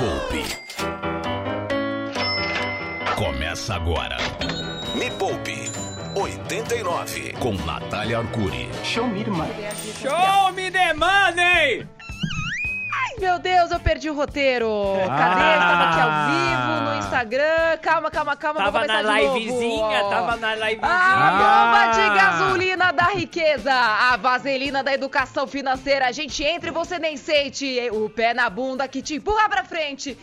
Poupe. Começa agora. Me Poupe 89 com Natália Arcuri. Show me, mano. Show me the money! Meu Deus, eu perdi o roteiro. Cadê? Ah. Tava aqui ao vivo no Instagram. Calma, calma, calma. vou Tava começar na de novo. livezinha, tava na livezinha. A Ah. bomba de gasolina da riqueza, a vaselina da educação financeira. A gente entra e você nem sente o pé na bunda que te empurra pra frente.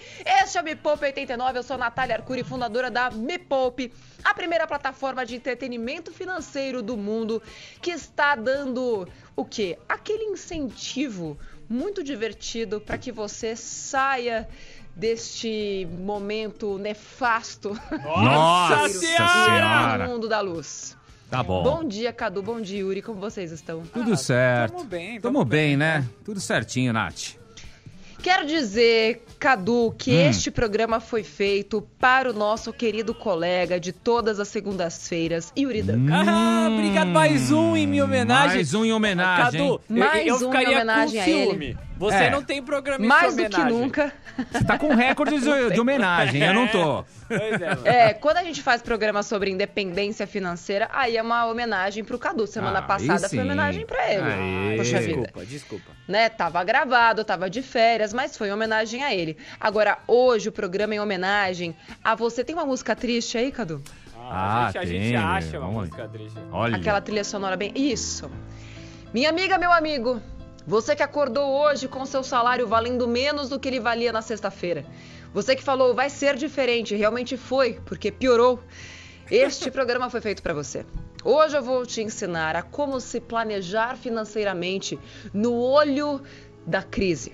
Este é o Me Poupe 89, eu sou a Natália Arcuri, fundadora da Me Poupe, a primeira plataforma de entretenimento financeiro do mundo que está dando o quê? Aquele incentivo muito divertido para que você saia deste momento nefasto Nossa e Senhora! no mundo da luz. Tá bom. Bom dia, Cadu. Bom dia, Yuri. Como vocês estão? Tudo certo. tamo bem, Tamo tamo bem, bem, né? Tudo certinho, Nath. Quero dizer, Cadu, que Hum. este programa foi feito para o nosso querido colega de todas as segundas-feiras, Yuri Duncan. Ah, obrigado. Mais um em minha homenagem. Mais um em homenagem. Cadu, eu- Mais eu, um em ficaria homenagem com a ele. ciúme. Você É. não tem programa em Mais do que nunca. Você tá com recorde de, de homenagem, eu não tô. Pois é. É, quando a gente faz programa sobre independência financeira, aí é uma homenagem pro Cadu. Semana Ah, passada foi homenagem pra ele. Aí. Poxa vida. Desculpa, desculpa. né? Tava gravado, tava de férias, mas foi em homenagem a ele. Agora, hoje o programa é em homenagem a você. Tem uma música triste aí, Cadu? Ah, a, Ah, gente, a tem, gente acha uma vamos- música triste. Olha. Aquela trilha sonora bem. Isso. Minha amiga, meu amigo, você que acordou hoje com seu salário valendo menos do que ele valia na sexta-feira. Você que falou, vai ser diferente, realmente foi, porque piorou. Este programa foi feito para você. Hoje eu vou te ensinar a como se planejar financeiramente no olho da crise.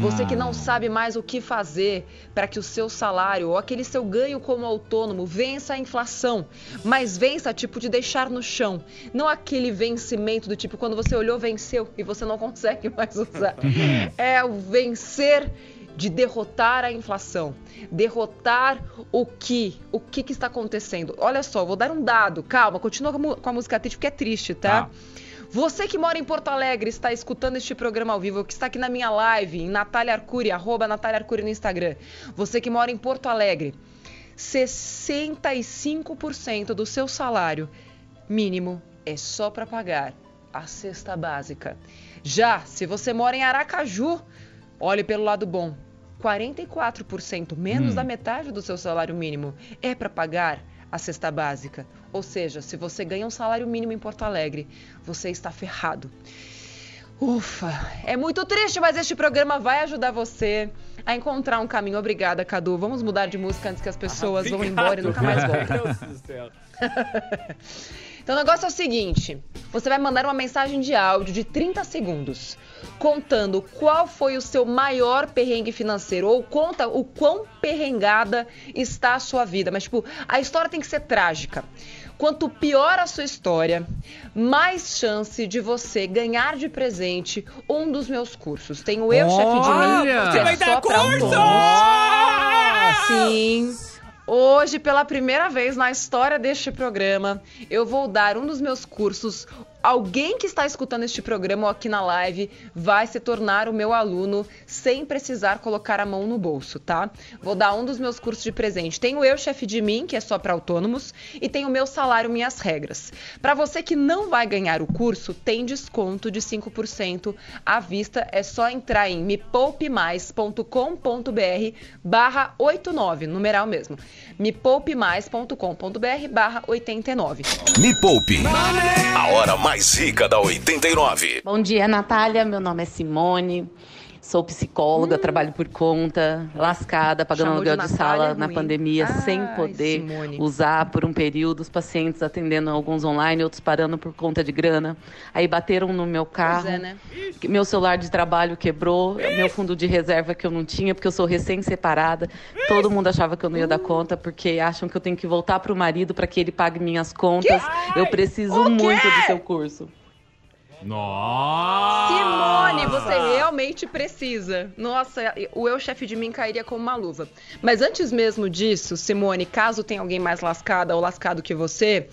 Você que não sabe mais o que fazer para que o seu salário ou aquele seu ganho como autônomo vença a inflação, mas vença tipo de deixar no chão, não aquele vencimento do tipo quando você olhou venceu e você não consegue mais usar. É o vencer de derrotar a inflação, derrotar o que, o que, que está acontecendo. Olha só, vou dar um dado, calma, continua com a música triste porque é triste, tá? Tá. Você que mora em Porto Alegre, está escutando este programa ao vivo, que está aqui na minha live, em Natália Arcuri, arroba Natália Arcuri no Instagram. Você que mora em Porto Alegre, 65% do seu salário mínimo é só para pagar a cesta básica. Já se você mora em Aracaju, olhe pelo lado bom. 44%, menos Hum. da metade do seu salário mínimo, é para pagar a cesta básica. Ou seja, se você ganha um salário mínimo em Porto Alegre, você está ferrado. Ufa, é muito triste, mas este programa vai ajudar você a encontrar um caminho. Obrigada, Cadu. Vamos mudar de música antes que as pessoas vão embora e nunca mais voltem. Meu Deus do céu. Então o negócio é o seguinte: você vai mandar uma mensagem de áudio de 30 segundos, contando qual foi o seu maior perrengue financeiro, ou conta o quão perrengada está a sua vida. Mas, tipo, a história tem que ser trágica. Quanto pior a sua história, mais chance de você ganhar de presente um dos meus cursos. Tem o Eu, Chefe de Mim, Olha! que Você é vai dar curso! Sim. Hoje, pela primeira vez na história deste programa, eu vou dar um dos meus cursos. Alguém que está escutando este programa ou aqui na live vai se tornar o meu aluno sem precisar colocar a mão no bolso, tá? Vou dar um dos meus cursos de presente. Tem o Eu Chefe de Mim, que é só para autônomos, e tem o meu salário Minhas Regras. Para você que não vai ganhar o curso, tem desconto de 5% à vista. É só entrar em mepoupemais.com.br barra 89, numeral mesmo. mepoupemais.com.br barra 89. Me Poupe. A hora mais rica da 89. Bom dia, Natália. Meu nome é Simone. Sou psicóloga, trabalho por conta, lascada, pagando Chamou de aluguel de, Natália, sala na ruim. pandemia, Ai, sem poder Simone. usar por um período, os pacientes atendendo alguns online, outros parando por conta de grana. Aí bateram no meu carro. Pois é, né? que Meu celular de trabalho quebrou, meu fundo de reserva que eu não tinha, porque eu sou recém-separada. Todo mundo achava que eu não ia dar conta, porque acham que eu tenho que voltar para o marido para que ele pague minhas contas. Eu preciso muito do seu curso. Nossa! Simone, você realmente precisa. Nossa, o eu chefe de mim cairia como uma luva. Mas antes mesmo disso, Simone, caso tenha alguém mais lascada ou lascado que você,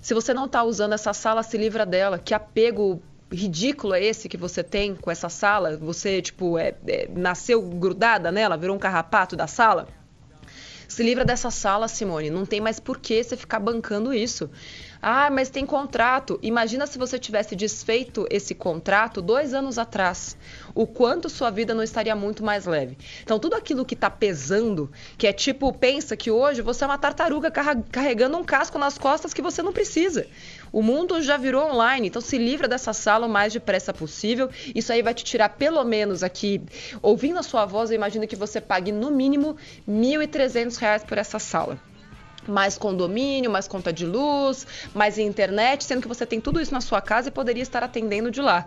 se você não tá usando essa sala, se livra dela. Que apego ridículo é esse que você tem com essa sala? Você, tipo, é, é, nasceu grudada nela, virou um carrapato da sala? Se livra dessa sala, Simone. Não tem mais por que você ficar bancando isso. Ah, mas tem contrato. Imagina se você tivesse desfeito esse contrato dois anos atrás. O quanto sua vida não estaria muito mais leve. Então, tudo aquilo que está pesando, que é tipo, pensa que hoje você é uma tartaruga carregando um casco nas costas que você não precisa. O mundo já virou online, então se livra dessa sala o mais depressa possível. Isso aí vai te tirar pelo menos aqui, ouvindo a sua voz, eu imagino que você pague no mínimo R$ 1.300 por essa sala mais condomínio, mais conta de luz, mais internet, sendo que você tem tudo isso na sua casa e poderia estar atendendo de lá.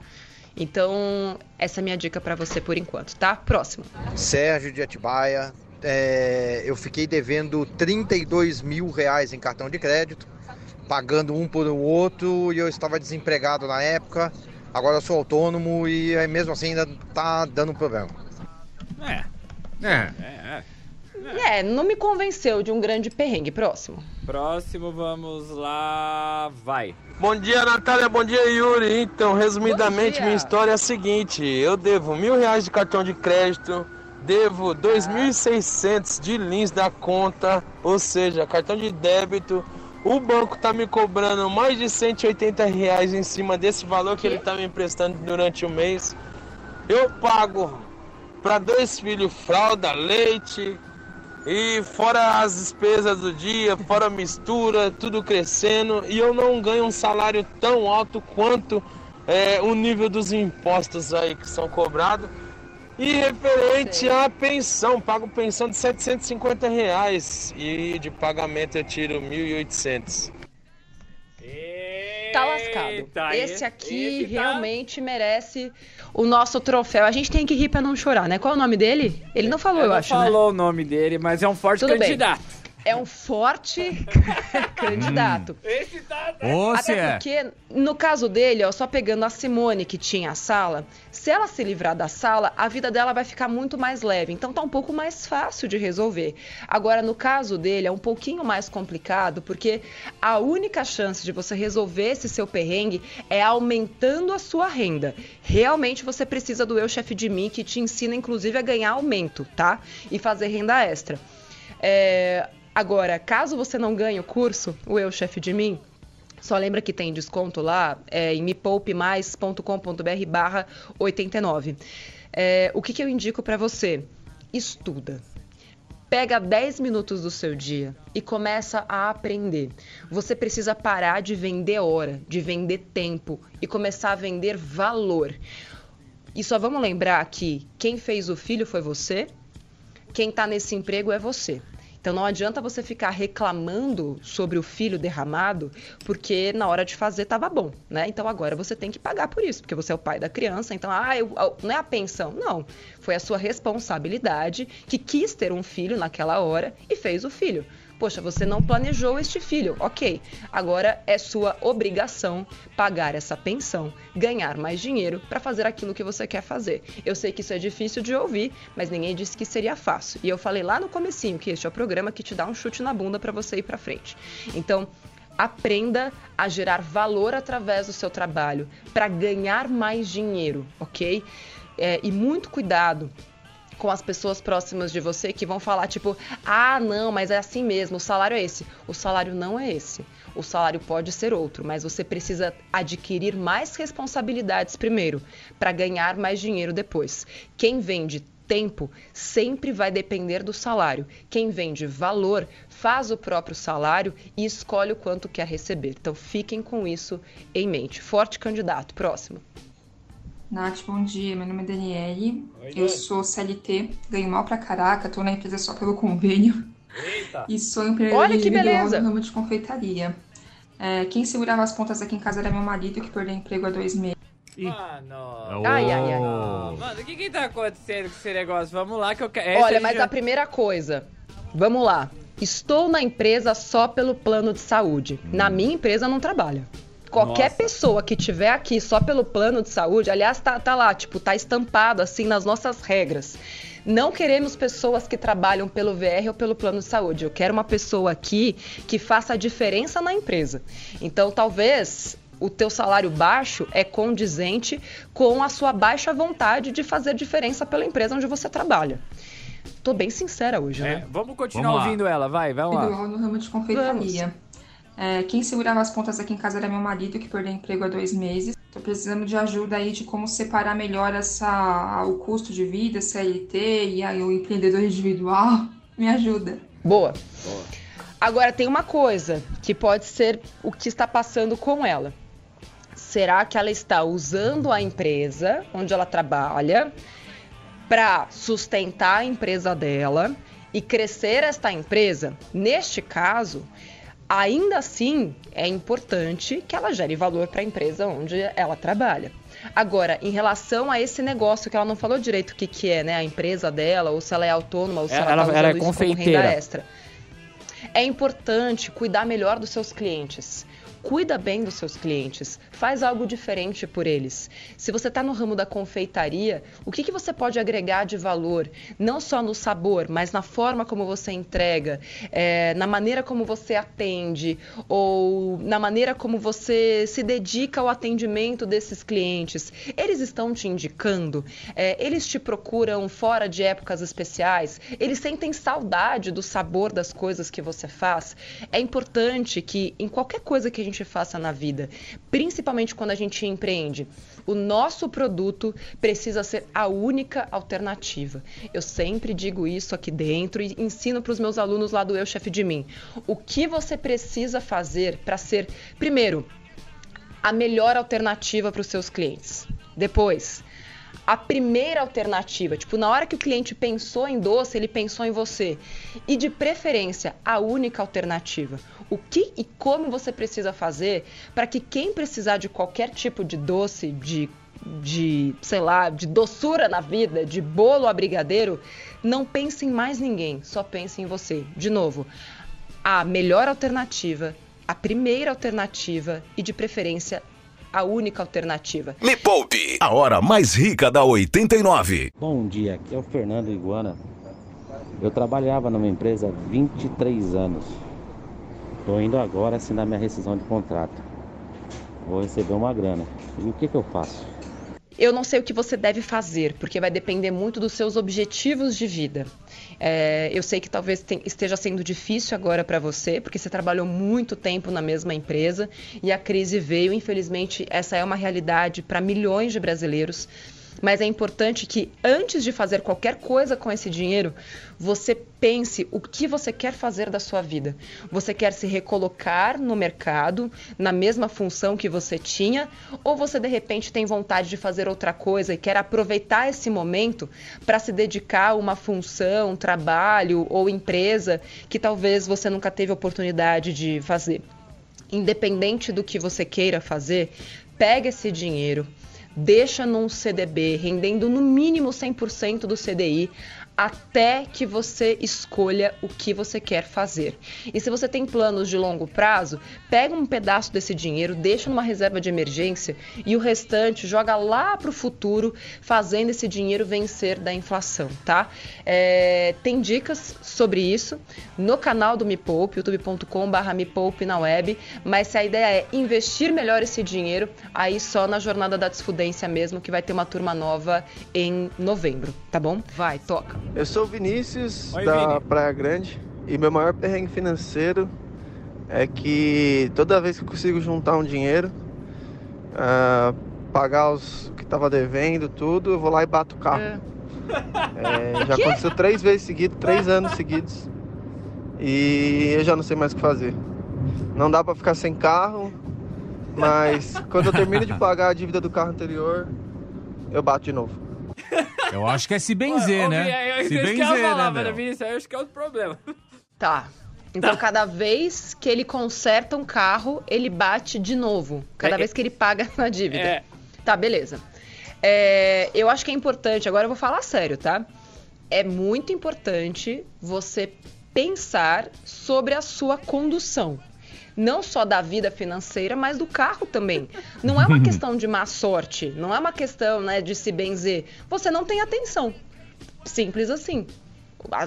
Então, essa é a minha dica para você por enquanto, tá? Próximo. Sérgio de Atibaia. É, eu fiquei devendo 32 mil reais em cartão de crédito, pagando um por o outro, e eu estava desempregado na época. Agora eu sou autônomo e mesmo assim ainda tá dando problema. É. É. é. É, não me convenceu de um grande perrengue. Próximo. Próximo, vamos lá. Vai. Bom dia, Natália. Bom dia, Yuri. Então, resumidamente, minha história é a seguinte: eu devo mil reais de cartão de crédito, devo 2.600 de lins da conta, ou seja, cartão de débito. O banco tá me cobrando mais de 180 reais em cima desse valor que, que ele tá me emprestando durante o mês. Eu pago para dois filhos fralda, leite, e fora as despesas do dia, fora a mistura, tudo crescendo, e eu não ganho um salário tão alto quanto é, o nível dos impostos aí que são cobrados. E referente à pensão, pago pensão de 750 reais e de pagamento eu tiro 1.800. Tá lascado. esse aqui esse tá... realmente merece o nosso troféu. A gente tem que rir pra não chorar, né? Qual é o nome dele? Ele não falou, eu, eu não acho, falou né? falou o nome dele, mas é um forte Tudo candidato. Bem é um forte candidato. Esse tá, tá. Ô, Até é. porque, no caso dele, ó, só pegando a Simone que tinha a sala, se ela se livrar da sala, a vida dela vai ficar muito mais leve. Então tá um pouco mais fácil de resolver. Agora, no caso dele, é um pouquinho mais complicado, porque a única chance de você resolver esse seu perrengue é aumentando a sua renda. Realmente você precisa do Eu Chefe de Mim, que te ensina, inclusive, a ganhar aumento, tá? E fazer renda extra. É, Agora, caso você não ganhe o curso, o Eu Chefe de Mim, só lembra que tem desconto lá é, em mepoupemais.com.br barra 89. É, o que, que eu indico para você? Estuda. Pega 10 minutos do seu dia e começa a aprender. Você precisa parar de vender hora, de vender tempo e começar a vender valor. E só vamos lembrar que quem fez o filho foi você, quem está nesse emprego é você. Então não adianta você ficar reclamando sobre o filho derramado, porque na hora de fazer estava bom, né? Então agora você tem que pagar por isso, porque você é o pai da criança. Então, ah, eu, não é a pensão, não. Foi a sua responsabilidade que quis ter um filho naquela hora e fez o filho. Poxa, você não planejou este filho, ok. Agora é sua obrigação pagar essa pensão, ganhar mais dinheiro para fazer aquilo que você quer fazer. Eu sei que isso é difícil de ouvir, mas ninguém disse que seria fácil. E eu falei lá no comecinho que este é o programa que te dá um chute na bunda para você ir para frente. Então, aprenda a gerar valor através do seu trabalho para ganhar mais dinheiro, ok? É, e muito cuidado com as pessoas próximas de você que vão falar tipo, ah, não, mas é assim mesmo, o salário é esse. O salário não é esse. O salário pode ser outro, mas você precisa adquirir mais responsabilidades primeiro para ganhar mais dinheiro depois. Quem vende tempo sempre vai depender do salário. Quem vende valor faz o próprio salário e escolhe o quanto quer receber. Então fiquem com isso em mente. Forte candidato. Próximo. Nath, bom dia. Meu nome é Daniele. Oi, eu sou CLT, ganho mal pra caraca, tô na empresa só pelo convênio. Eita. E sou empreendedora Olha que beleza. no ramo de confeitaria. É, quem segurava as pontas aqui em casa era meu marido, que perdeu emprego há dois meses. Mano. Ai, ai, ai. Mano, o que que tá acontecendo com esse negócio? Vamos lá que eu quero. Olha, mas já... a primeira coisa. Vamos lá. Estou na empresa só pelo plano de saúde. Hum. Na minha empresa não trabalha. Qualquer Nossa. pessoa que tiver aqui só pelo plano de saúde, aliás, tá, tá lá, tipo, tá estampado assim nas nossas regras. Não queremos pessoas que trabalham pelo VR ou pelo plano de saúde. Eu quero uma pessoa aqui que faça a diferença na empresa. Então, talvez o teu salário baixo é condizente com a sua baixa vontade de fazer diferença pela empresa onde você trabalha. Tô bem sincera hoje, É, né? vamos continuar Vamos ouvindo ela, vai, vamos lá. No ramo de confeitaria. É, quem segurava as pontas aqui em casa era meu marido, que perdeu emprego há dois meses. Tô precisando de ajuda aí de como separar melhor essa, o custo de vida, CLT e aí o empreendedor individual. Me ajuda. Boa. Agora tem uma coisa que pode ser o que está passando com ela. Será que ela está usando a empresa onde ela trabalha para sustentar a empresa dela e crescer esta empresa? Neste caso, ainda assim é importante que ela gere valor para a empresa onde ela trabalha. Agora, em relação a esse negócio que ela não falou direito o que, que é, né? A empresa dela, ou se ela é autônoma, ou se Ela- ela, tá ela é usando isso como renda extra. É importante cuidar melhor dos seus clientes. Cuida bem dos seus clientes, faz algo diferente por eles. Se você está no ramo da confeitaria, o que, que você pode agregar de valor? Não só no sabor, mas na forma como você entrega, é, na maneira como você atende, ou na maneira como você se dedica ao atendimento desses clientes. Eles estão te indicando, é, eles te procuram fora de épocas especiais, eles sentem saudade do sabor das coisas que você faz. É importante que em qualquer coisa que a gente faça na vida, principalmente quando a gente empreende, o nosso produto precisa ser a única alternativa. Eu sempre digo isso aqui dentro e ensino para os meus alunos lá do Eu Chefe de Mim. O que você precisa fazer para ser, primeiro, a melhor alternativa para os seus clientes. Depois, a primeira alternativa, tipo, na hora que o cliente pensou em doce, ele pensou em você. E de preferência, a única alternativa. O que e como você precisa fazer para que quem precisar de qualquer tipo de doce, de de, sei lá, de doçura na vida, de bolo a brigadeiro, não pense em mais ninguém, só pense em você. De novo, a melhor alternativa, a primeira alternativa e de preferência a única alternativa. Me Poupe, a hora mais rica da 89. Bom dia, aqui é o Fernando Iguana. Eu trabalhava numa empresa há 23 anos. Estou indo agora assinar minha rescisão de contrato. Vou receber uma grana. E o que, que eu faço? Eu não sei o que você deve fazer, porque vai depender muito dos seus objetivos de vida. É, eu sei que talvez tem- esteja sendo difícil agora para você, porque você trabalhou muito tempo na mesma empresa e a crise veio. Infelizmente, essa é uma realidade para milhões de brasileiros. Mas é importante que antes de fazer qualquer coisa com esse dinheiro, você pense o que você quer fazer da sua vida. Você quer se recolocar no mercado, na mesma função que você tinha, ou você de repente tem vontade de fazer outra coisa e quer aproveitar esse momento para se dedicar a uma função, trabalho ou empresa que talvez você nunca teve oportunidade de fazer independente do que você queira fazer, pega esse dinheiro, deixa num CDB, rendendo no mínimo 100% do CDI, até que você escolha o que você quer fazer. E se você tem planos de longo prazo, pega um pedaço desse dinheiro, deixa numa reserva de emergência e o restante joga lá para o futuro, fazendo esse dinheiro vencer da inflação, tá? É, tem dicas sobre isso no canal do Me Poupe, youtube.com.br Me Poupe na web, mas se a ideia é investir melhor esse dinheiro, aí só na jornada da desfudência mesmo, que vai ter uma turma nova em novembro, tá bom? Vai, toca. Eu sou o Vinícius, Oi, da Vini. Praia Grande, e meu maior perrengue financeiro é que toda vez que eu consigo juntar um dinheiro, ah, pagar os o que tava devendo, tudo, eu vou lá e bato o carro. É. É, já aconteceu três vezes seguidos, três anos seguidos, e eu já não sei mais o que fazer. Não dá pra ficar sem carro, mas quando eu termino de pagar a dívida do carro anterior, eu bato de novo. Eu acho que é se benzer, Ô, né? É- é se isso que eu ia benzer, falar, né, velho? Vinícius, eu acho que é outro problema. Tá. Então, cada vez que ele conserta um carro, ele bate de novo. Cada É, vez que ele paga na dívida. É. Tá, beleza. É, eu acho que é importante, agora eu vou falar sério, tá? É muito importante você pensar sobre a sua condução. Não só da vida financeira, mas do carro também. Não é uma questão de má sorte, não é uma questão né, de se benzer. Você não tem atenção. Simples assim.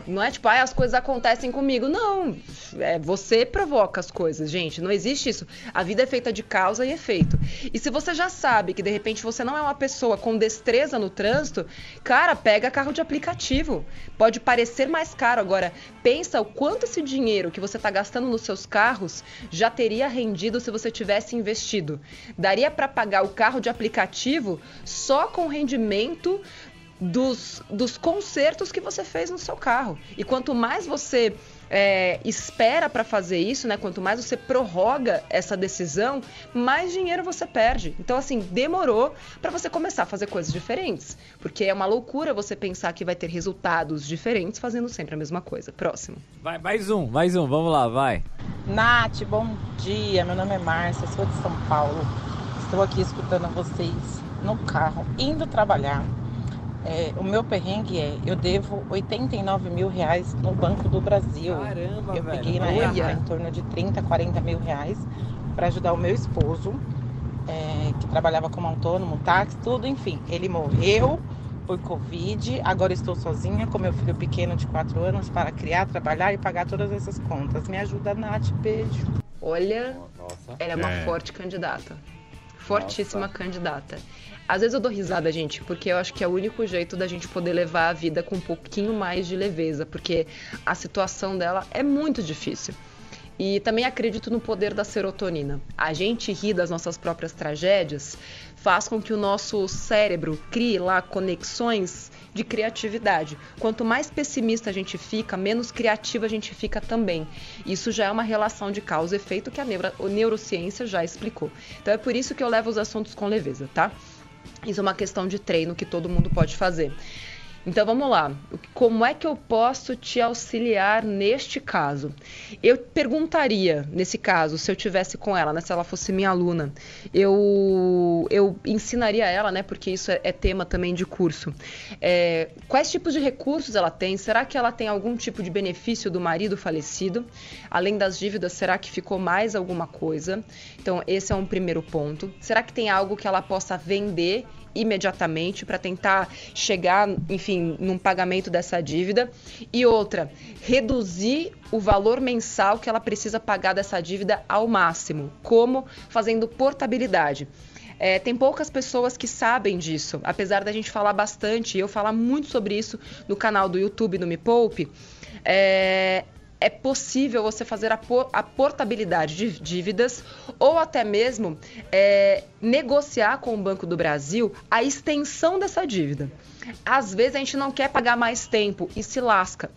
Não é tipo, ah, as coisas acontecem comigo. Não, é, você provoca as coisas, gente. Não existe isso. A vida é feita de causa e efeito. E se você já sabe que de repente você não é uma pessoa com destreza no trânsito, cara, pega carro de aplicativo. Pode parecer mais caro. Agora, pensa o quanto esse dinheiro que você está gastando nos seus carros já teria rendido se você tivesse investido. Daria para pagar o carro de aplicativo só com rendimento dos, dos consertos que você fez no seu carro. E quanto mais você é, espera para fazer isso, né? Quanto mais você prorroga essa decisão, mais dinheiro você perde. Então, assim, demorou para você começar a fazer coisas diferentes. Porque é uma loucura você pensar que vai ter resultados diferentes fazendo sempre a mesma coisa. Próximo. Vai, mais um, mais um, vamos lá, vai. Nath, bom dia. Meu nome é Márcia, sou de São Paulo. Estou aqui escutando vocês no carro, indo trabalhar. É, o meu perrengue é, eu devo 89 mil reais no Banco do Brasil. Caramba, eu velho. peguei na Olha. época em torno de 30, 40 mil reais para ajudar o meu esposo, é, que trabalhava como autônomo, táxi, tudo, enfim. Ele morreu por Covid, agora estou sozinha com meu filho pequeno de 4 anos para criar, trabalhar e pagar todas essas contas. Me ajuda, Nath, beijo. Olha, Nossa. ela é uma É. forte candidata. Fortíssima candidata. Às vezes eu dou risada, gente, porque eu acho que é o único jeito da gente poder levar a vida com um pouquinho mais de leveza, porque a situação dela é muito difícil. E também acredito no poder da serotonina. A gente rir das nossas próprias tragédias faz com que o nosso cérebro crie lá conexões de criatividade. Quanto mais pessimista a gente fica, menos criativa a gente fica também. Isso já é uma relação de causa e efeito que a, neuro, a neurociência já explicou. Então é por isso que eu levo os assuntos com leveza, tá? Isso é uma questão de treino que todo mundo pode fazer. Então vamos lá. Como é que eu posso te auxiliar neste caso? Eu perguntaria, nesse caso, se eu tivesse com ela, né, se ela fosse minha aluna, eu, eu ensinaria ela, né, porque isso é, é tema também de curso. É, quais tipos de recursos ela tem? Será que ela tem algum tipo de benefício do marido falecido? Além das dívidas, será que ficou mais alguma coisa? Então, esse é um primeiro ponto. Será que tem algo que ela possa vender imediatamente para tentar chegar, enfim, num pagamento dessa dívida. E outra, reduzir o valor mensal que ela precisa pagar dessa dívida ao máximo. Como? Fazendo portabilidade. É, tem poucas pessoas que sabem disso, apesar da gente falar bastante, eu falar muito sobre isso no canal do YouTube do Me Poupe. É, é possível você fazer a, por, a, portabilidade de dívidas ou até mesmo é, negociar com o Banco do Brasil a extensão dessa dívida. Às vezes a gente não quer pagar mais tempo e se lasca.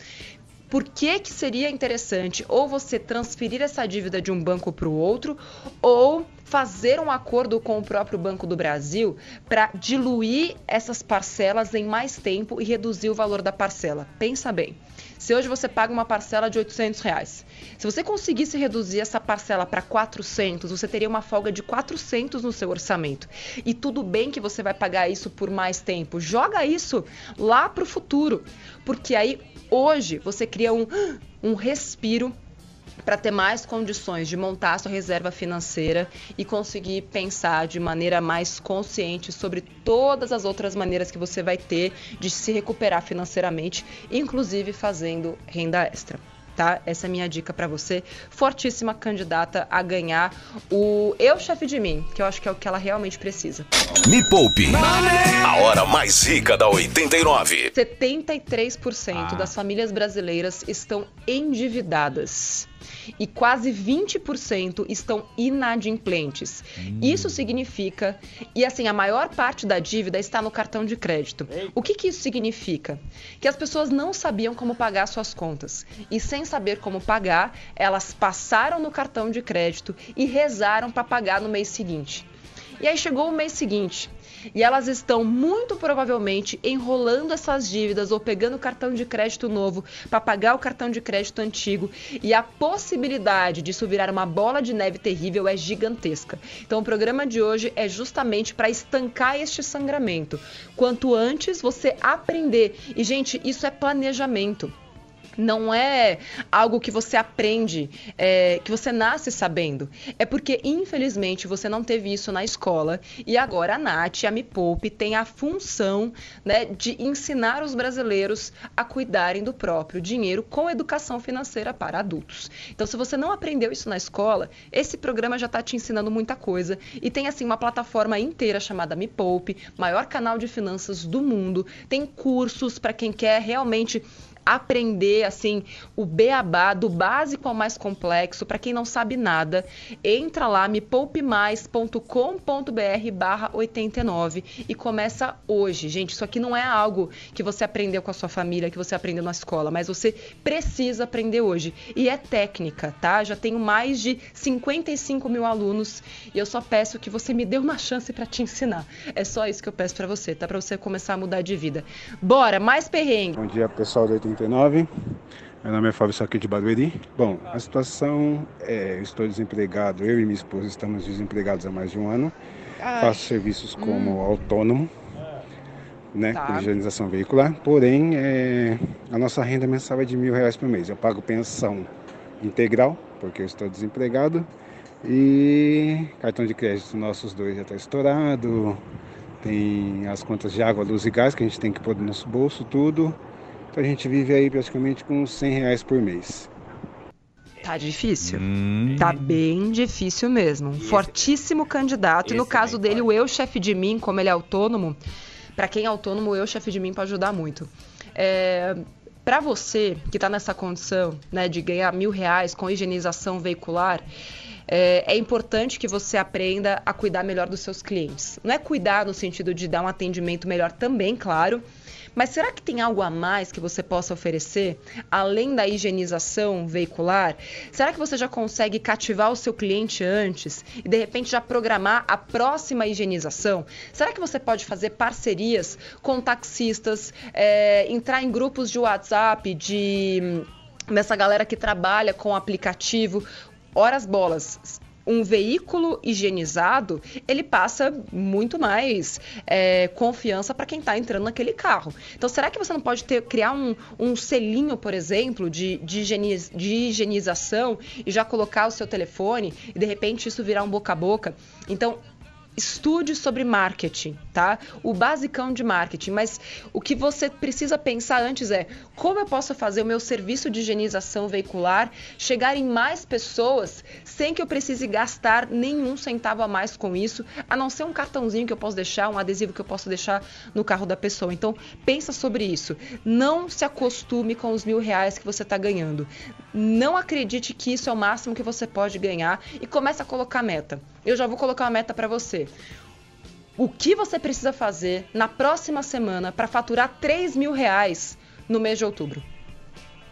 Por que, que seria interessante ou você transferir essa dívida de um banco para o outro ou fazer um acordo com o próprio Banco do Brasil para diluir essas parcelas em mais tempo e reduzir o valor da parcela? Pensa bem. Se hoje você paga uma parcela de 800 reais, se você conseguisse reduzir essa parcela para 400, você teria uma folga de 400 no seu orçamento. E tudo bem que você vai pagar isso por mais tempo. Joga isso lá para o futuro, porque aí hoje você cria um, um respiro para ter mais condições de montar sua reserva financeira e conseguir pensar de maneira mais consciente sobre todas as outras maneiras que você vai ter de se recuperar financeiramente, inclusive fazendo renda extra. Tá? Essa é a minha dica para você, fortíssima candidata a ganhar o Eu Chefe de Mim, que eu acho que é o que ela realmente precisa. Me Poupe. A hora mais rica da 89. 73% ah. das famílias brasileiras estão endividadas e quase 20% estão inadimplentes. Hum. Isso significa, e assim, a maior parte da dívida está no cartão de crédito. O que, que isso significa? Que as pessoas não sabiam como pagar suas contas e, sem saber como pagar, elas passaram no cartão de crédito e rezaram para pagar no mês seguinte. E aí chegou o mês seguinte e elas estão muito provavelmente enrolando essas dívidas ou pegando cartão de crédito novo para pagar o cartão de crédito antigo e a possibilidade disso virar uma bola de neve terrível é gigantesca. Então o programa de hoje é justamente para estancar este sangramento. Quanto antes você aprender, e gente, isso é planejamento. Não é algo que você aprende, é, que você nasce sabendo. É porque, infelizmente, você não teve isso na escola e agora a Nath, a Me Poupe, tem a função né, de ensinar os brasileiros a cuidarem do próprio dinheiro com educação financeira para adultos. Então, se você não aprendeu isso na escola, esse programa já está te ensinando muita coisa e tem, assim, uma plataforma inteira chamada Me Poupe, maior canal de finanças do mundo, tem cursos para quem quer realmente aprender assim o beabá do básico ao mais complexo. Para quem não sabe nada, entra lá mepoupemais.com.br barra 89 e começa hoje. Gente, isso aqui não é algo que você aprendeu com a sua família, que você aprendeu na escola, mas você precisa aprender hoje. E é técnica, tá? Já tenho mais de 55 mil alunos e eu só peço que você me dê uma chance para te ensinar. É só isso que eu peço para você, tá? Para você começar a mudar de vida. Bora, mais perrengue. Bom dia, pessoal do 89 39. Meu nome é Fábio Saque de Barueri. Bom, a situação é, eu estou desempregado, eu e minha esposa estamos desempregados há mais de um ano. Ai. Faço serviços como hum. autônomo, né, tá. higienização veicular. Porém, é, a nossa renda mensal é de mil reais por mês. Eu pago pensão integral, porque eu estou desempregado. E cartão de crédito nossos dois já está estourado. Tem as contas de água, luz e gás que a gente tem que pôr no nosso bolso, tudo. Então a gente vive aí praticamente com 100 reais por mês. Tá difícil. Hum. Tá bem difícil mesmo. Um fortíssimo candidato. E no caso dele, o eu, chefe de mim, como ele é autônomo, para quem é autônomo, o eu, chefe de mim, para ajudar muito. É, para você que está nessa condição né, de ganhar mil reais com higienização veicular, é, é, importante que você aprenda a cuidar melhor dos seus clientes. Não é cuidar no sentido de dar um atendimento melhor também, claro, mas será que tem algo a mais que você possa oferecer, além da higienização veicular? Será que você já consegue cativar o seu cliente antes e de repente já programar a próxima higienização? Será que você pode fazer parcerias com taxistas, é, entrar em grupos de WhatsApp de dessa galera que trabalha com aplicativo? Horas bolas, um veículo higienizado, ele passa muito mais é, confiança para quem está entrando naquele carro. Então, será que você não pode ter, criar um, um selinho, por exemplo, de, de, higieniz, de higienização e já colocar o seu telefone e de repente isso virar um boca a boca? Então, estude sobre marketing, tá? O basicão de marketing, mas o que você precisa pensar antes é como eu posso fazer o meu serviço de higienização veicular chegar em mais pessoas sem que eu precise gastar nenhum centavo a mais com isso, a não ser um cartãozinho que eu posso deixar, um adesivo que eu posso deixar no carro da pessoa. Então, pensa sobre isso. Não se acostume com os mil reais que você está ganhando. Não acredite que isso é o máximo que você pode ganhar e comece a colocar meta. Eu já vou colocar uma meta para você. O que você precisa fazer na próxima semana para faturar 3 mil reais no mês de outubro?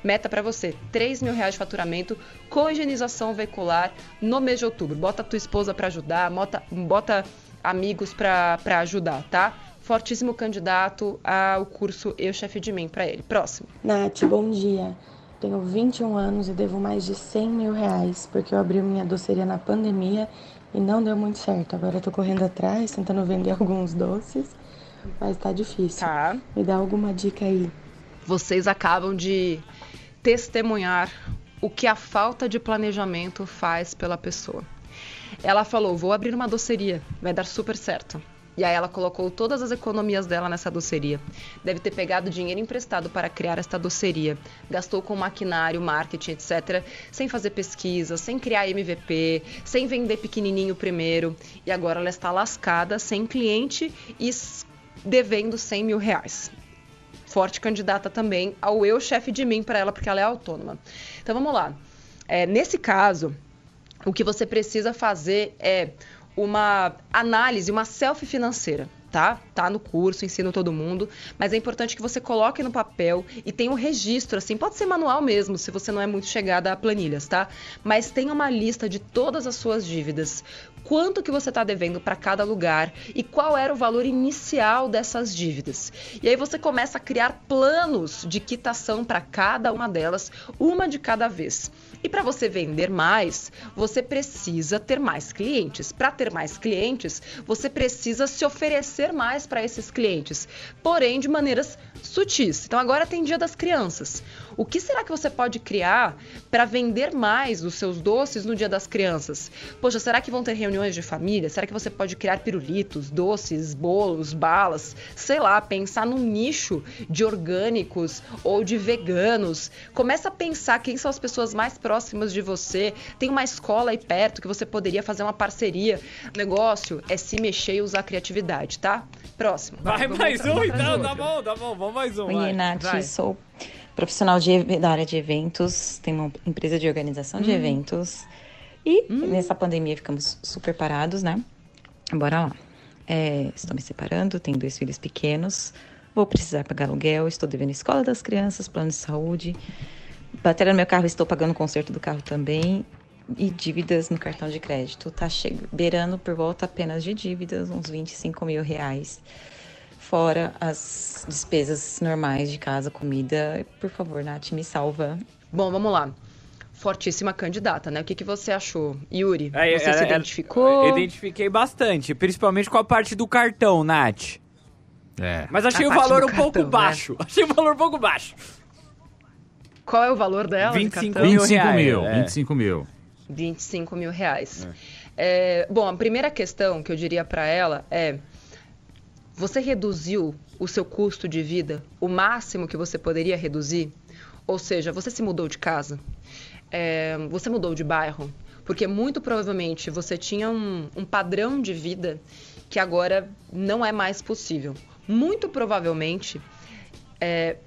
Meta para você, 3 mil reais de faturamento com higienização veicular no mês de outubro. Bota a tua esposa para ajudar, bota, bota amigos para ajudar, tá? Fortíssimo candidato ao curso Eu Chefe de Mim para ele. Próximo. Nath, bom dia. Tenho 21 anos e devo mais de 100 mil reais porque eu abri minha doceria na pandemia e não deu muito certo. Agora eu tô correndo atrás, tentando vender alguns doces, mas tá difícil. Tá. Me dá alguma dica aí. Vocês acabam de testemunhar o que a falta de planejamento faz pela pessoa. Ela falou: Vou abrir uma doceria, vai dar super certo. E aí ela colocou todas as economias dela nessa doceria. Deve ter pegado dinheiro emprestado para criar esta doceria. Gastou com maquinário, marketing, etc. Sem fazer pesquisa, sem criar MVP, sem vender pequenininho primeiro. E agora ela está lascada, sem cliente e devendo 100 mil reais. Forte candidata também ao eu chefe de mim para ela, porque ela é autônoma. Então vamos lá. É, nesse caso, o que você precisa fazer é uma análise, uma selfie financeira. Tá? Tá no curso, ensino todo mundo, mas é importante que você coloque no papel e tenha um registro, assim, pode ser manual mesmo, se você não é muito chegada a planilhas, tá? Mas tenha uma lista de todas as suas dívidas, quanto que você está devendo para cada lugar e qual era o valor inicial dessas dívidas. E aí você começa a criar planos de quitação para cada uma delas, uma de cada vez. E para você vender mais, você precisa ter mais clientes. Para ter mais clientes, você precisa se oferecer mais para esses clientes, porém de maneiras sutis. Então agora tem Dia das Crianças. O que será que você pode criar para vender mais os seus doces no Dia das Crianças? Poxa, será que vão ter reuniões de família? Será que você pode criar pirulitos, doces, bolos, balas? Sei lá, pensar num nicho de orgânicos ou de veganos. Começa a pensar quem são as pessoas mais próximas de você. Tem uma escola aí perto que você poderia fazer uma parceria. O negócio é se mexer e usar criatividade, tá? Próximo. Vai mais um então, tá bom, tá bom, vamos mais um. Oi, vai. Nath, Vai. sou profissional de, da área de eventos, tenho uma empresa de organização de Hum. eventos. E nessa pandemia ficamos super parados, né? Bora lá. É, estou me separando, tenho dois filhos pequenos, vou precisar pagar aluguel, estou devendo escola das crianças, plano de saúde. Bateram no meu carro, estou pagando o conserto do carro também. E dívidas no cartão de crédito. Tá beirando por volta apenas de dívidas, uns 25 mil reais. Fora as despesas normais de casa, comida. Por favor, Nath, me salva. Bom, vamos lá. Fortíssima candidata, né? O que, que você achou? Yuri, É, você é, se é, identificou? Identifiquei bastante, principalmente com a parte do cartão, Nath. É. Mas achei A o valor um pouco cartão, né? baixo. Achei o valor um pouco baixo. Qual é o valor dela? de 25 cartão? mil 25 reais, mil, é. 25 mil. 25 mil reais. É, bom, a primeira questão que eu diria para ela é: você reduziu o seu custo de vida o máximo que você poderia reduzir? Ou seja, você se mudou de casa? É, você mudou de bairro? Porque muito provavelmente você tinha um, um padrão de vida que agora não é mais possível. Muito provavelmente é,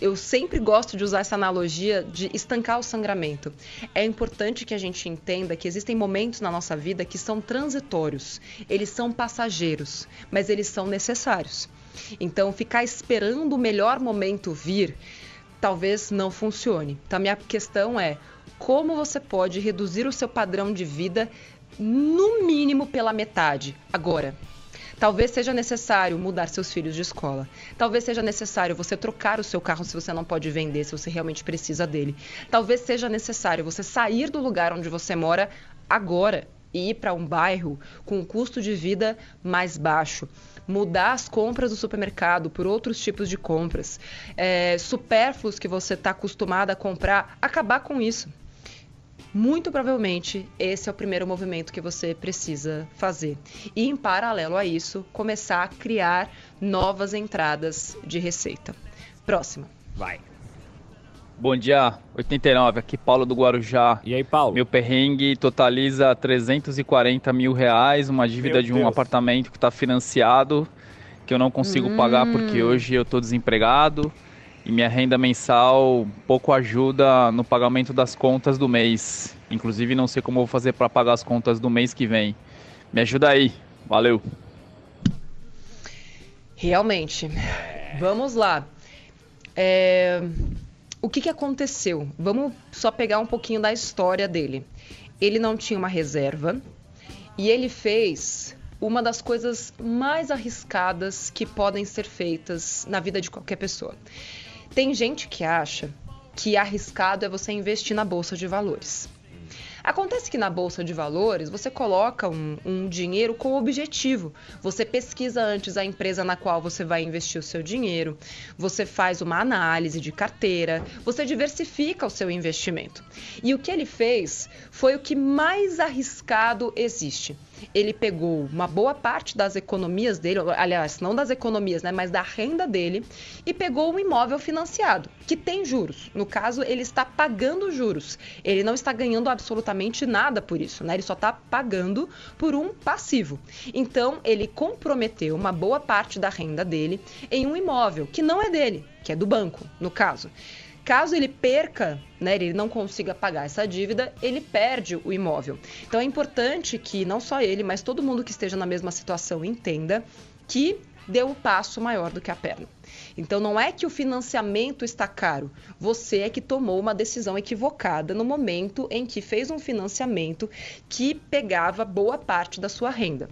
eu sempre gosto de usar essa analogia de estancar o sangramento. É importante que a gente entenda que existem momentos na nossa vida que são transitórios, eles são passageiros, mas eles são necessários. Então, ficar esperando o melhor momento vir talvez não funcione. Então, minha questão é como você pode reduzir o seu padrão de vida no mínimo pela metade agora. Talvez seja necessário mudar seus filhos de escola. Talvez seja necessário você trocar o seu carro se você não pode vender, se você realmente precisa dele. Talvez seja necessário você sair do lugar onde você mora agora e ir para um bairro com um custo de vida mais baixo. Mudar as compras do supermercado por outros tipos de compras. É, supérfluos que você está acostumado a comprar, acabar com isso. Muito provavelmente esse é o primeiro movimento que você precisa fazer. E em paralelo a isso, começar a criar novas entradas de receita. Próxima. Vai. Bom dia, 89, aqui Paulo do Guarujá. E aí, Paulo? Meu perrengue totaliza 340 mil reais, uma dívida Meu de um Deus. apartamento que está financiado, que eu não consigo pagar porque Hum. hoje eu estou desempregado e minha renda mensal pouco ajuda no pagamento das contas do mês. Inclusive não sei como vou fazer para pagar as contas do mês que vem. Me ajuda aí, valeu. Realmente. Vamos lá. É, O que, que aconteceu? Vamos só pegar um pouquinho da história dele. Ele não tinha uma reserva e ele fez uma das coisas mais arriscadas que podem ser feitas na vida de qualquer pessoa. Tem gente que acha que arriscado é você investir na bolsa de valores. Acontece que na bolsa de valores você coloca um, um dinheiro com objetivo. Você pesquisa antes a empresa na qual você vai investir o seu dinheiro, você faz uma análise de carteira, você diversifica o seu investimento. E o que ele fez foi o que mais arriscado existe. Ele pegou uma boa parte das economias dele, aliás, não das economias, né, mas da renda dele, e pegou um imóvel financiado, que tem juros. No caso, ele está pagando juros. Ele não está ganhando absolutamente nada por isso, né? Ele só está pagando por um passivo. Então, ele comprometeu uma boa parte da renda dele em um imóvel que não é dele, que é do banco, no caso. Caso ele perca, né, ele não consiga pagar essa dívida, ele perde o imóvel. Então é importante que não só ele, mas todo mundo que esteja na mesma situação entenda que deu o passo maior do que a perna. Então não é que o financiamento está caro, você é que tomou uma decisão equivocada no momento em que fez um financiamento que pegava boa parte da sua renda.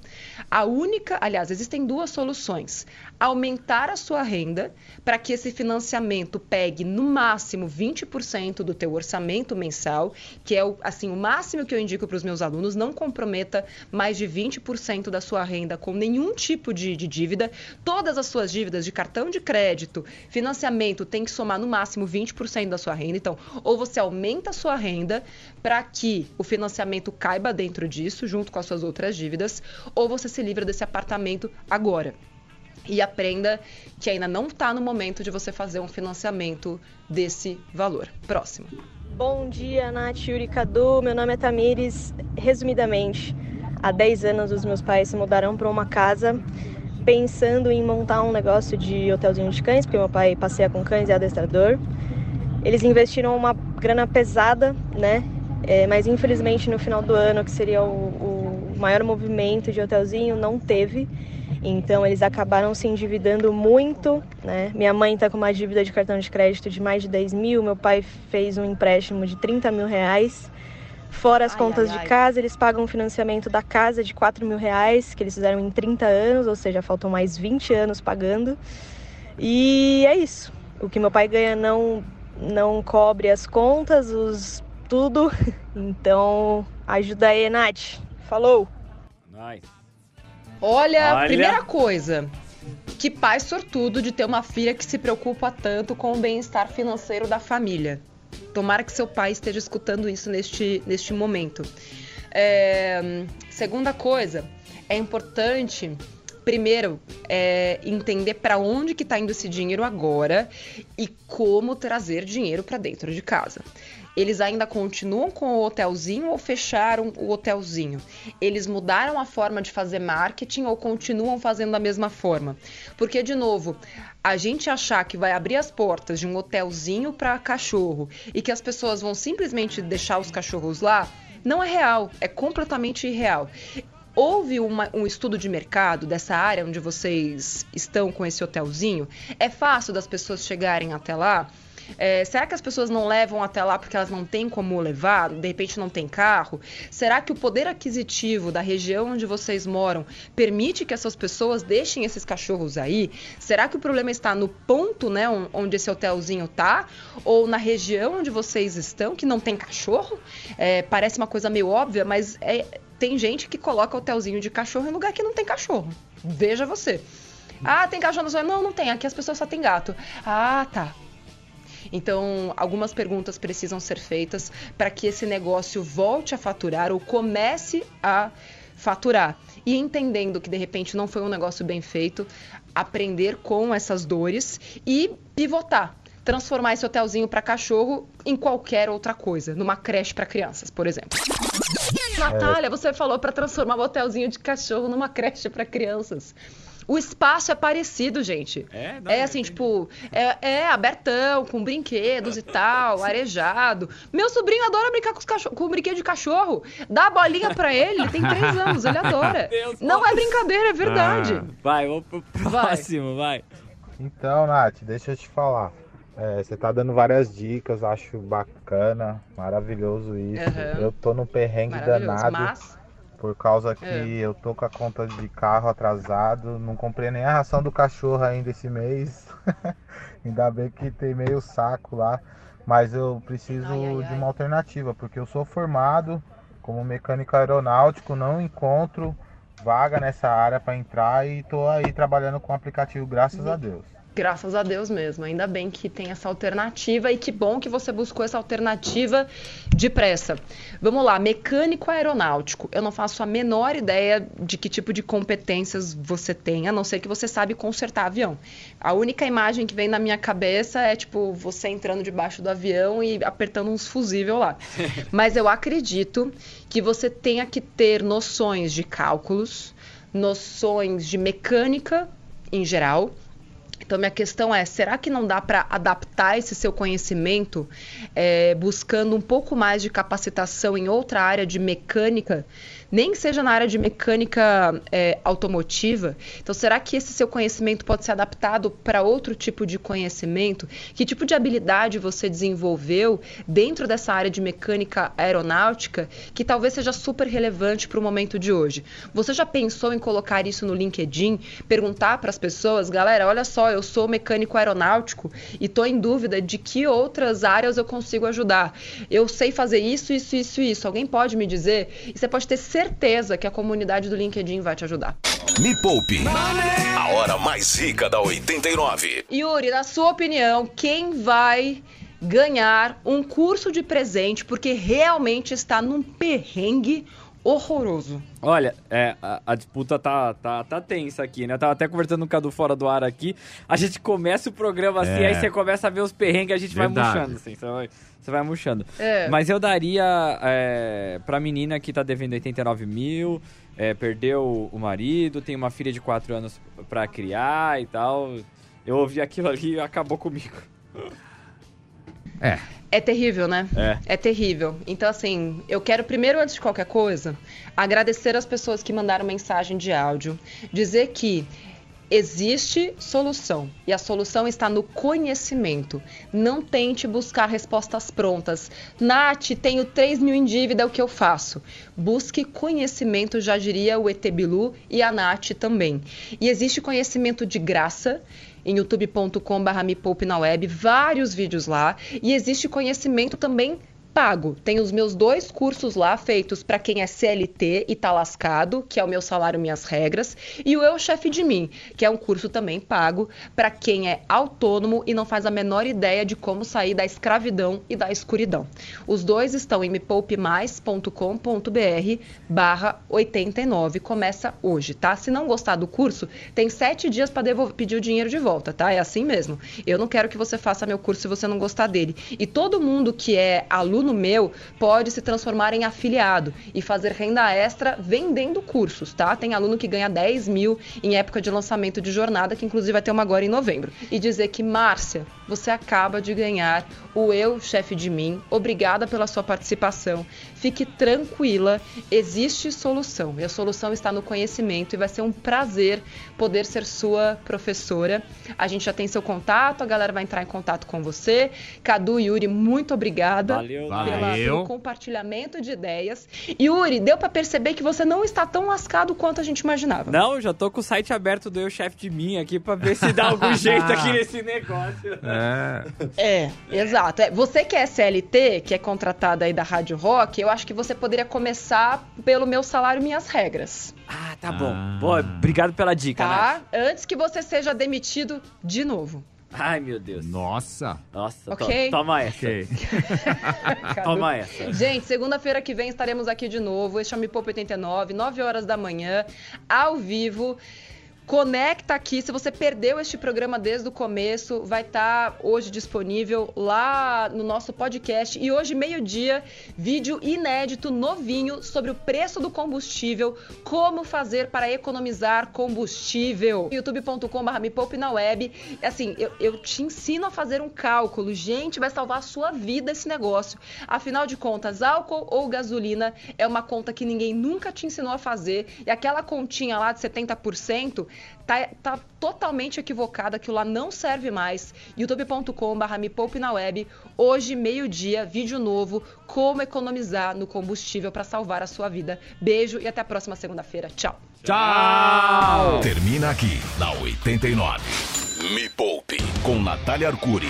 A única, aliás, existem duas soluções: aumentar a sua renda para que esse financiamento pegue no máximo 20% do teu orçamento mensal, que é o, assim o máximo que eu indico para os meus alunos, não comprometa mais de 20% da sua renda com nenhum tipo de, de dívida. Todas as suas dívidas de cartão de crédito, financiamento tem que somar no máximo 20% da sua renda. Então, ou você aumenta a sua renda para que o financiamento caiba dentro disso, junto com as suas outras dívidas, ou você se livra desse apartamento agora. E aprenda que ainda não está no momento de você fazer um financiamento desse valor. Próximo. Bom dia, Nath, Yuri, Cadu. Meu nome é Tamires. Resumidamente, há 10 anos os meus pais se mudaram para uma casa pensando em montar um negócio de hotelzinho de cães, porque meu pai passeia com cães e é adestrador. Eles investiram uma grana pesada, né? É, mas infelizmente no final do ano, que seria o, o maior movimento de hotelzinho, não teve. Então eles acabaram se endividando muito, né? Minha mãe está com uma dívida de cartão de crédito de mais de 10 mil, meu pai fez um empréstimo de 30 mil reais. Fora as ai, contas ai, de ai. casa, eles pagam o financiamento da casa de 4 mil reais, que eles fizeram em 30 anos, ou seja, faltam mais 20 anos pagando. E é isso. O que meu pai ganha não, não cobre as contas, os tudo. Então, ajuda aí, Nath. Falou! Nice. Olha, Olha, primeira coisa, que pai sortudo de ter uma filha que se preocupa tanto com o bem-estar financeiro da família. Tomara que seu pai esteja escutando isso neste, neste momento. É, segunda coisa, é importante primeiro é, entender para onde que está indo esse dinheiro agora e como trazer dinheiro para dentro de casa. Eles ainda continuam com o hotelzinho ou fecharam o hotelzinho? Eles mudaram a forma de fazer marketing ou continuam fazendo da mesma forma? Porque, de novo, a gente achar que vai abrir as portas de um hotelzinho para cachorro e que as pessoas vão simplesmente deixar os cachorros lá, não é real, é completamente irreal. Houve uma, um estudo de mercado dessa área onde vocês estão com esse hotelzinho? É fácil das pessoas chegarem até lá? É, será que as pessoas não levam até lá porque elas não têm como levar? De repente não tem carro? Será que o poder aquisitivo da região onde vocês moram permite que essas pessoas deixem esses cachorros aí? Será que o problema está no ponto, né, onde esse hotelzinho tá? Ou na região onde vocês estão que não tem cachorro? É, parece uma coisa meio óbvia, mas é, tem gente que coloca hotelzinho de cachorro em lugar que não tem cachorro. Veja você. Ah, tem cachorro na sua... Não, não tem. Aqui as pessoas só têm gato. Ah, tá. Então, algumas perguntas precisam ser feitas para que esse negócio volte a faturar ou comece a faturar. E entendendo que de repente não foi um negócio bem feito, aprender com essas dores e pivotar transformar esse hotelzinho para cachorro em qualquer outra coisa, numa creche para crianças, por exemplo. Natália, você falou para transformar o hotelzinho de cachorro numa creche para crianças. O espaço é parecido, gente. É, não, é assim, tipo, é, é, abertão, com brinquedos e tal, arejado. Meu sobrinho adora brincar com, os cachorro, com brinquedo de cachorro. Dá a bolinha pra ele, ele tem três anos, ele adora. Deus não Deus. é brincadeira, é verdade. Ah, vai, vamos pro próximo, vai. vai. Então, Nath, deixa eu te falar. É, você tá dando várias dicas, acho bacana, maravilhoso isso. Uhum. Eu tô no perrengue danado. Mas por causa que é. eu tô com a conta de carro atrasado, não comprei nem a ração do cachorro ainda esse mês. ainda bem que tem meio saco lá. Mas eu preciso ai, ai, de uma alternativa, porque eu sou formado como mecânico aeronáutico, não encontro vaga nessa área para entrar e tô aí trabalhando com o aplicativo, graças a Deus. Graças a Deus mesmo. Ainda bem que tem essa alternativa e que bom que você buscou essa alternativa depressa. Vamos lá, mecânico aeronáutico. Eu não faço a menor ideia de que tipo de competências você tem, a não ser que você sabe consertar avião. A única imagem que vem na minha cabeça é tipo você entrando debaixo do avião e apertando uns fusível lá. Mas eu acredito que você tenha que ter noções de cálculos, noções de mecânica em geral então, minha questão é: será que não dá para adaptar esse seu conhecimento é, buscando um pouco mais de capacitação em outra área de mecânica nem que seja na área de mecânica é, automotiva. Então, será que esse seu conhecimento pode ser adaptado para outro tipo de conhecimento? Que tipo de habilidade você desenvolveu dentro dessa área de mecânica aeronáutica que talvez seja super relevante para o momento de hoje? Você já pensou em colocar isso no LinkedIn, perguntar para as pessoas, galera, olha só, eu sou mecânico aeronáutico e estou em dúvida de que outras áreas eu consigo ajudar. Eu sei fazer isso, isso, isso, isso. Alguém pode me dizer? E você pode ter certeza que a comunidade do LinkedIn vai te ajudar. Me Poupe. A hora mais rica da 89. Yuri, na sua opinião, quem vai ganhar um curso de presente porque realmente está num perrengue horroroso? Olha, é, a, a, disputa tá, tá, tá tensa aqui, né? Eu tava até conversando com o Cadu fora do ar aqui. A gente começa o programa assim, é. aí você começa a ver os perrengues, a gente Verdade. vai murchando, assim. Você vai, você vai murchando. É. Mas eu daria é, pra menina que tá devendo 89 mil, é, perdeu o marido, tem uma filha de 4 anos pra criar e tal. Eu ouvi aquilo ali e acabou comigo. É. É terrível, né? É. É terrível. Então, assim, eu quero primeiro, antes de qualquer coisa, agradecer as pessoas que mandaram mensagem de áudio, dizer que Existe solução e a solução está no conhecimento. Não tente buscar respostas prontas. Nath, tenho 3 mil em dívida, o que eu faço? Busque conhecimento, já diria o Etebilu e a Nath também. E existe conhecimento de graça em youtube.com.br me poupe na web, vários vídeos lá. E existe conhecimento também pago. Tem os meus dois cursos lá feitos para quem é CLT e tá lascado, que é o meu salário minhas regras, e o Eu Chefe de Mim, que é um curso também pago para quem é autônomo e não faz a menor ideia de como sair da escravidão e da escuridão. Os dois estão em mepoupemais.com.br barra 89. Começa hoje, tá? Se não gostar do curso, tem sete dias para pedir o dinheiro de volta, tá? É assim mesmo. Eu não quero que você faça meu curso se você não gostar dele. E todo mundo que é aluno aluno meu pode se transformar em afiliado e fazer renda extra vendendo cursos, tá? Tem aluno que ganha 10 mil em época de lançamento de jornada, que inclusive vai ter uma agora em novembro. E dizer que, Márcia, você acaba de ganhar o Eu Chefe de Mim. Obrigada pela sua participação. Fique tranquila, existe solução. E a solução está no conhecimento e vai ser um prazer poder ser sua professora. A gente já tem seu contato, a galera vai entrar em contato com você. Cadu e Yuri, muito obrigada Valeu. Pela, pelo compartilhamento de ideias. Yuri, deu para perceber que você não está tão lascado quanto a gente imaginava. Não, já tô com o site aberto do Eu Chefe de Mim aqui para ver se dá algum jeito aqui nesse negócio. É, é exato. É, você que é SLT, que é contratada aí da Rádio Rock, eu acho que você poderia começar pelo meu salário Minhas Regras. Ah, tá bom. Ah. Boa, obrigado pela dica, Tá? Antes que você seja demitido de novo. Ai, meu Deus. Nossa. Nossa, Ok. to toma essa. Ok. toma essa. Gente, segunda-feira que vem estaremos aqui de novo. Este é o Me Poupa 89, 9 horas da manhã, ao vivo. Conecta aqui, se você perdeu este programa desde o começo, vai estar tá hoje disponível lá no nosso podcast. E hoje, meio-dia, vídeo inédito, novinho, sobre o preço do combustível, como fazer para economizar combustível. youtube.com.br me poupe na web. Assim, eu, eu te ensino a fazer um cálculo. Gente, vai salvar a sua vida esse negócio. Afinal de contas, álcool ou gasolina é uma conta que ninguém nunca te ensinou a fazer. E aquela continha lá de 70%, tá, tá totalmente equivocada, aquilo lá não serve mais. youtube.com.br me poupe na web. Hoje, meio-dia, vídeo novo, como economizar no combustível para salvar a sua vida. Beijo e até a próxima segunda-feira. Tchau. Tchau. Termina aqui, na 89. Me Poupe, com Natália Arcuri.